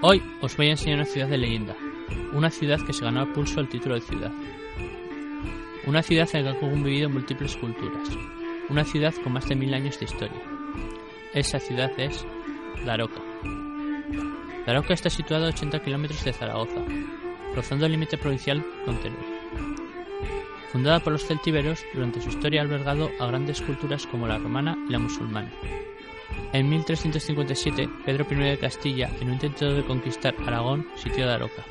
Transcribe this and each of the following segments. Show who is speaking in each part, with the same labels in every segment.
Speaker 1: Hoy os voy a enseñar una ciudad de leyenda, una ciudad que se ganó a pulso el título de ciudad. Una ciudad en la que han convivido múltiples culturas, una ciudad con más de mil años de historia. Esa ciudad es Daroca. Daroca está situada a 80 kilómetros de Zaragoza, rozando el límite provincial con Teruel. Fundada por los celtíberos, durante su historia ha albergado a grandes culturas como la romana y la musulmana. En 1357, Pedro I de Castilla, en un intento de conquistar Aragón, sitió Daroca.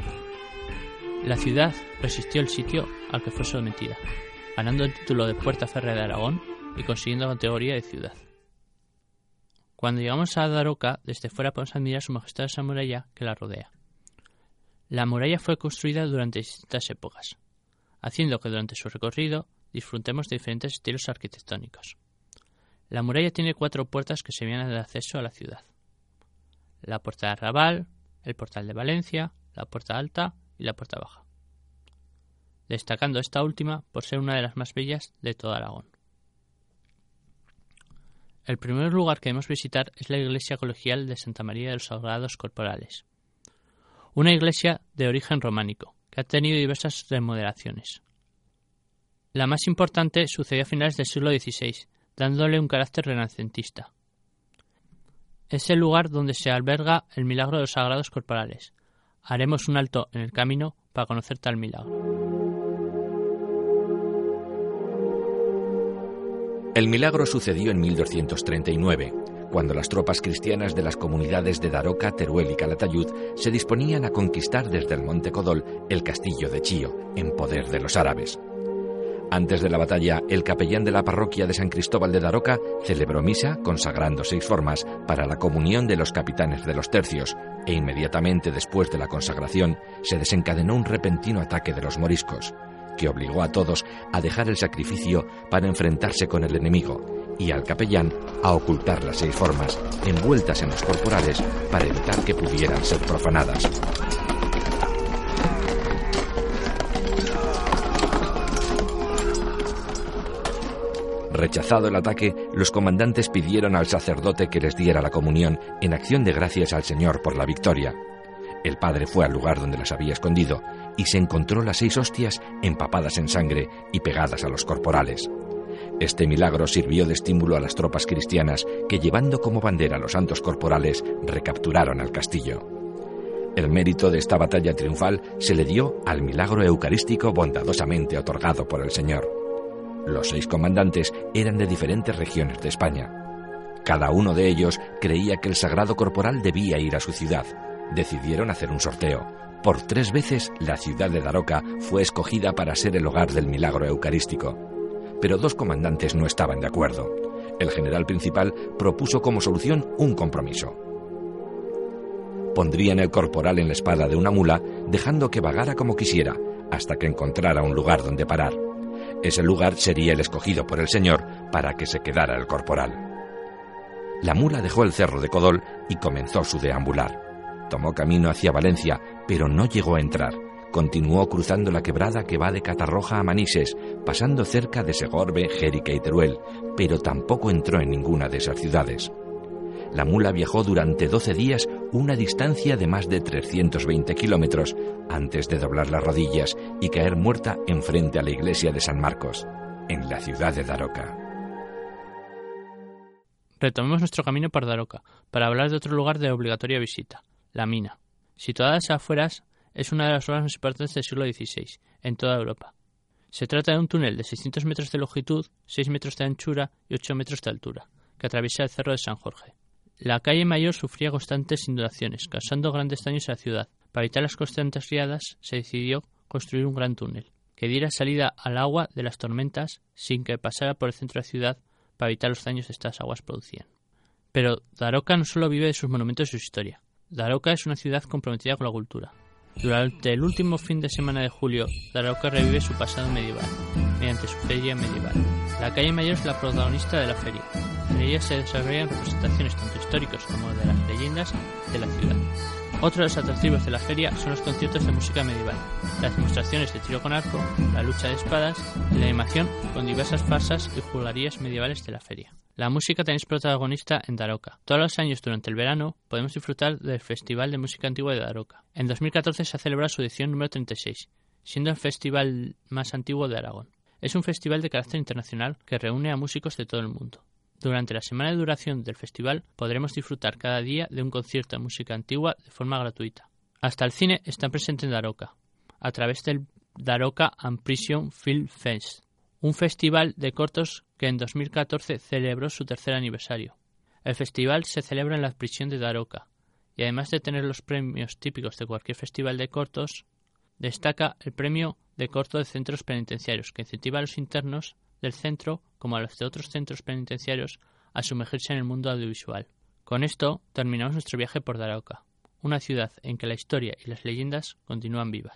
Speaker 1: La ciudad resistió el sitio al que fue sometida, ganando el título de Puerta Férrea de Aragón y consiguiendo la categoría de ciudad. Cuando llegamos a Daroca, desde fuera podemos admirar su majestuosa muralla que la rodea. La muralla fue construida durante distintas épocas, haciendo que durante su recorrido disfrutemos de diferentes estilos arquitectónicos. La muralla tiene cuatro puertas que se vienen de acceso a la ciudad. La puerta de Arrabal, el portal de Valencia, la puerta alta y la puerta baja. Destacando esta última por ser una de las más bellas de todo Aragón. El primer lugar que debemos visitar es la iglesia colegial de Santa María de los Sagrados Corporales, una iglesia de origen románico, que ha tenido diversas remodelaciones. La más importante sucedió a finales del siglo XVI, dándole un carácter renacentista. Es el lugar donde se alberga el milagro de los sagrados corporales. Haremos un alto en el camino para conocer tal milagro.
Speaker 2: El milagro sucedió en 1239, cuando las tropas cristianas de las comunidades de Daroca, Teruel y Calatayud se disponían a conquistar desde el Monte Codol el castillo de Chío, en poder de los árabes. Antes de la batalla, el capellán de la parroquia de San Cristóbal de Daroca celebró misa consagrando seis formas para la comunión de los capitanes de los tercios, e inmediatamente después de la consagración se desencadenó un repentino ataque de los moriscos, que obligó a todos a dejar el sacrificio para enfrentarse con el enemigo, y al capellán a ocultar las seis formas envueltas en los corporales para evitar que pudieran ser profanadas. Rechazado el ataque, los comandantes pidieron al sacerdote que les diera la comunión en acción de gracias al Señor por la victoria. El padre fue al lugar donde las había escondido y se encontró las seis hostias empapadas en sangre y pegadas a los corporales. Este milagro sirvió de estímulo a las tropas cristianas que, llevando como bandera los santos corporales, recapturaron al castillo. El mérito de esta batalla triunfal se le dio al milagro eucarístico bondadosamente otorgado por el Señor. Los seis comandantes eran de diferentes regiones de España. Cada uno de ellos creía que el sagrado corporal debía ir a su ciudad. Decidieron hacer un sorteo. Por tres veces la ciudad de Daroca fue escogida para ser el hogar del milagro eucarístico pero dos comandantes no estaban de acuerdo. El general principal propuso como solución un compromiso. Pondrían el corporal en la espada de una mula, dejando que vagara como quisiera, hasta que encontrara un lugar donde parar. Ese lugar sería el escogido por el señor para que se quedara el corporal. La mula dejó el cerro de Codol y comenzó su deambular. Tomó camino hacia Valencia, pero no llegó a entrar Continuó cruzando la quebrada que va de Catarroja a Manises, pasando cerca de Segorbe, Jérica y Teruel, pero tampoco entró en ninguna de esas ciudades. La mula viajó durante 12 días una distancia de más de 320 kilómetros antes de doblar las rodillas y caer muerta enfrente a la iglesia de San Marcos, en la ciudad de Daroca.
Speaker 1: Retomemos nuestro camino por Daroca para hablar de otro lugar de obligatoria visita, la mina. Situada a afueras es una de las obras más importantes del siglo XVI en toda Europa. Se trata de un túnel de 600 metros de longitud, 6 metros de anchura y 8 metros de altura, que atraviesa el cerro de San Jorge. La calle mayor sufría constantes inundaciones, causando grandes daños a la ciudad. Para evitar las constantes riadas, se decidió construir un gran túnel, que diera salida al agua de las tormentas sin que pasara por el centro de la ciudad para evitar los daños que estas aguas producían. Pero Daroca no solo vive de sus monumentos y su historia. Daroca es una ciudad comprometida con la cultura. Durante el último fin de semana de julio, Daroca revive su pasado medieval, mediante su feria medieval. La calle Mayor es la protagonista de la feria. En ella se desarrollan representaciones tanto históricas como de las leyendas de la ciudad. Otro de los atractivos de la feria son los conciertos de música medieval, las demostraciones de tiro con arco, la lucha de espadas y la animación con diversas farsas y juglarías medievales de la feria. La música también es protagonista en Daroca. Todos los años durante el verano podemos disfrutar del Festival de Música Antigua de Daroca. En 2014 se ha celebrado su edición número 36, siendo el festival más antiguo de Aragón. Es un festival de carácter internacional que reúne a músicos de todo el mundo. Durante la semana de duración del festival podremos disfrutar cada día de un concierto de música antigua de forma gratuita. Hasta el cine está presente en Daroca, a través del Daroca and Prison Film Fest, un festival de cortos que en 2014 celebró su tercer aniversario. El festival se celebra en la prisión de Daroca, y además de tener los premios típicos de cualquier festival de cortos, destaca el premio de corto de centros penitenciarios, que incentiva a los internos del centro, como a los de otros centros penitenciarios, a sumergirse en el mundo audiovisual. Con esto terminamos nuestro viaje por Daroca, una ciudad en que la historia y las leyendas continúan vivas.